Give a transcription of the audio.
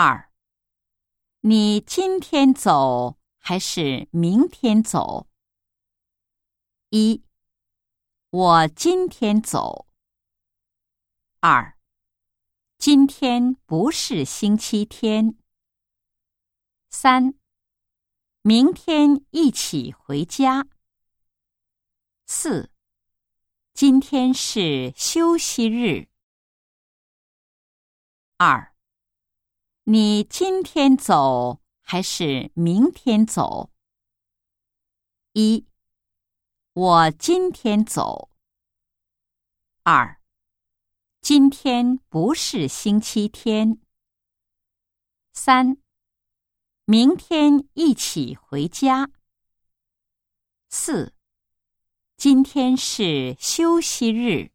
二，你今天走还是明天走？一，我今天走。二，今天不是星期天。三，明天一起回家。四，今天是休息日。二。你今天走还是明天走？一，我今天走。二，今天不是星期天。三，明天一起回家。四，今天是休息日。